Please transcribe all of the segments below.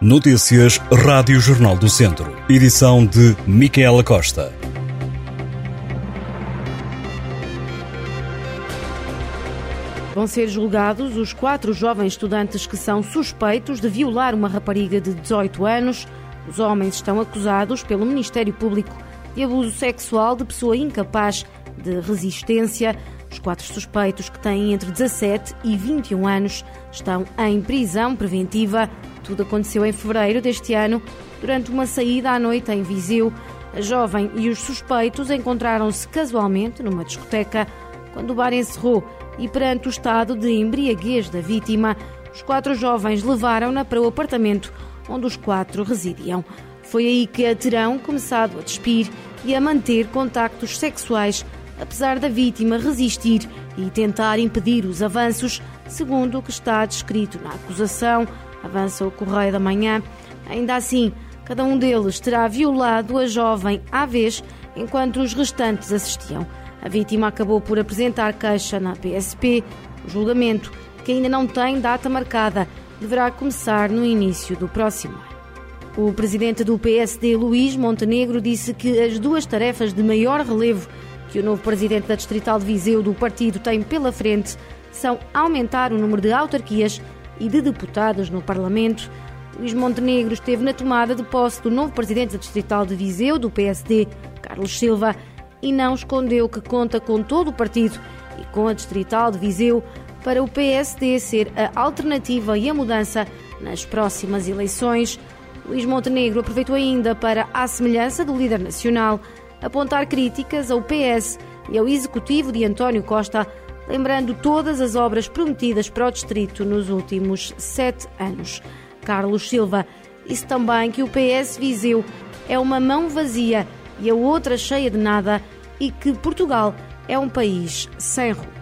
Notícias Rádio Jornal do Centro. Edição de Micaela Costa. Vão ser julgados os quatro jovens estudantes que são suspeitos de violar uma rapariga de 18 anos. Os homens estão acusados pelo Ministério Público de abuso sexual de pessoa incapaz de resistência. Os quatro suspeitos, que têm entre 17 e 21 anos, estão em prisão preventiva. Tudo aconteceu em fevereiro deste ano, durante uma saída à noite em Viseu. A jovem e os suspeitos encontraram-se casualmente numa discoteca quando o bar encerrou e, perante o estado de embriaguez da vítima, os quatro jovens levaram-na para o apartamento onde os quatro residiam. Foi aí que a terão começado a despir e a manter contactos sexuais apesar da vítima resistir e tentar impedir os avanços, segundo o que está descrito na acusação, avança o Correio da Manhã. Ainda assim, cada um deles terá violado a jovem à vez, enquanto os restantes assistiam. A vítima acabou por apresentar queixa na PSP. O julgamento, que ainda não tem data marcada, deverá começar no início do próximo ano. O presidente do PSD, Luís Montenegro, disse que as duas tarefas de maior relevo que o novo presidente da Distrital de Viseu do partido tem pela frente são aumentar o número de autarquias e de deputados no Parlamento. Luís Montenegro esteve na tomada de posse do novo presidente da Distrital de Viseu, do PSD, Carlos Silva, e não escondeu que conta com todo o partido e com a Distrital de Viseu para o PSD ser a alternativa e a mudança nas próximas eleições. Luís Montenegro aproveitou ainda para, à semelhança do líder nacional, apontar críticas ao PS e ao executivo de António Costa, lembrando todas as obras prometidas para o distrito nos últimos sete anos. Carlos Silva disse também que o PS Viseu é uma mão vazia e a outra cheia de nada e que Portugal é um país sem rumo.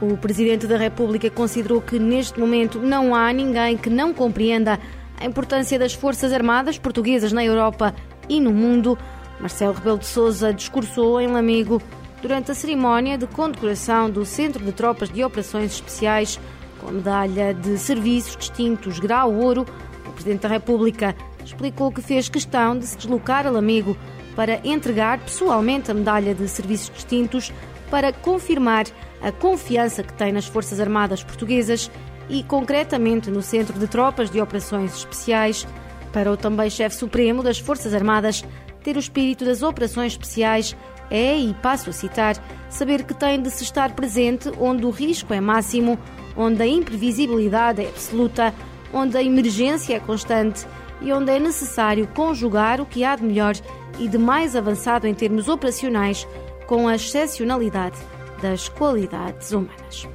O Presidente da República considerou que neste momento não há ninguém que não compreenda a importância das Forças Armadas portuguesas na Europa e no mundo Marcelo Rebelo de Sousa discursou em Lamego durante a cerimónia de condecoração do Centro de Tropas de Operações Especiais com medalha de Serviços Distintos Grau Ouro. O Presidente da República explicou que fez questão de se deslocar a Lamego para entregar pessoalmente a medalha de Serviços Distintos para confirmar a confiança que tem nas Forças Armadas Portuguesas e, concretamente, no Centro de Tropas de Operações Especiais. Para o também chefe supremo das Forças Armadas, ter o espírito das operações especiais é, e passo a citar, saber que tem de se estar presente onde o risco é máximo, onde a imprevisibilidade é absoluta, onde a emergência é constante e onde é necessário conjugar o que há de melhor e de mais avançado em termos operacionais com a excepcionalidade das qualidades humanas.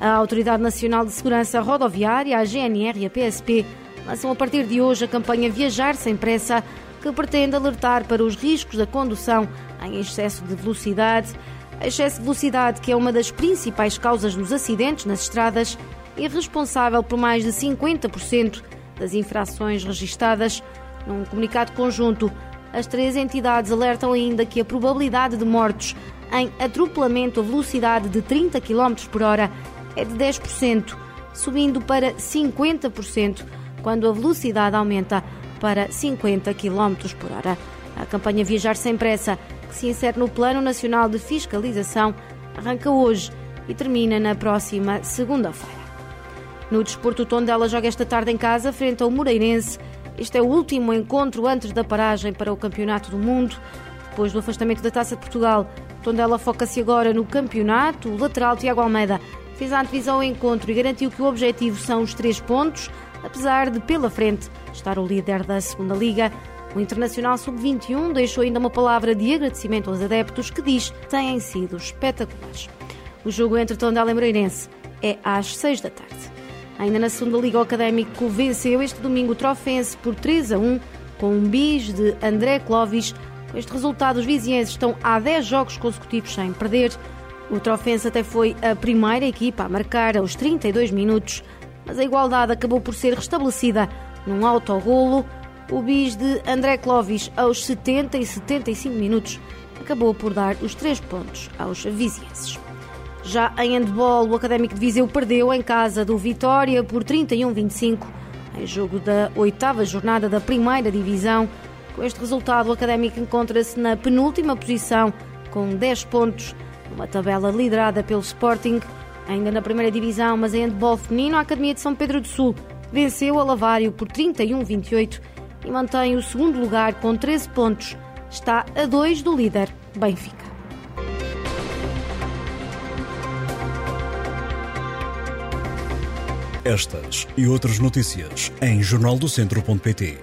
A Autoridade Nacional de Segurança Rodoviária, a GNR e a PSP lançam a partir de hoje a campanha Viajar Sem Pressa que pretende alertar para os riscos da condução em excesso de velocidade. Excesso de velocidade, que é uma das principais causas dos acidentes nas estradas e responsável por mais de 50% das infrações registadas. Num comunicado conjunto, as três entidades alertam ainda que a probabilidade de mortos em atropelamento a velocidade de 30 km por hora é de 10%, subindo para 50% quando a velocidade aumenta para 50 km por hora. A campanha Viajar Sem Pressa, que se insere no Plano Nacional de Fiscalização, arranca hoje e termina na próxima segunda-feira. No desporto, o Tondela joga esta tarde em casa frente ao Moreirense. Este é o último encontro antes da paragem para o Campeonato do Mundo. Depois do afastamento da Taça de Portugal, Tondela foca-se agora no campeonato. O lateral Tiago Almeida fez a antevisão ao encontro e garantiu que o objetivo são os três pontos apesar de, pela frente, estar o líder da Segunda Liga. O Internacional Sub-21 deixou ainda uma palavra de agradecimento aos adeptos que diz têm sido espetaculares. O jogo entre Tondela e Moreirense é às 6 da tarde. Ainda na segunda Liga, o Académico venceu este domingo o Trofense por 3 a 1 com um bis de André Clovis. Com este resultado, os vizienses estão há 10 jogos consecutivos sem perder. O Trofense até foi a primeira equipa a marcar aos 32 minutos mas a igualdade acabou por ser restabelecida num autogolo. O bis de André Clovis, aos 70 e 75 minutos, acabou por dar os três pontos aos vizienses. Já em handball, o Académico de Viseu perdeu em casa do Vitória por 31-25. em jogo da oitava jornada da primeira divisão. Com este resultado, o Académico encontra-se na penúltima posição, com 10 pontos, numa tabela liderada pelo Sporting. Ainda na primeira divisão, mas em handball feminino, a Academia de São Pedro do Sul venceu a Lavário por 31-28 e mantém o segundo lugar com 13 pontos. Está a 2 do líder, Benfica. Estas e outras notícias em jornaldocentro.pt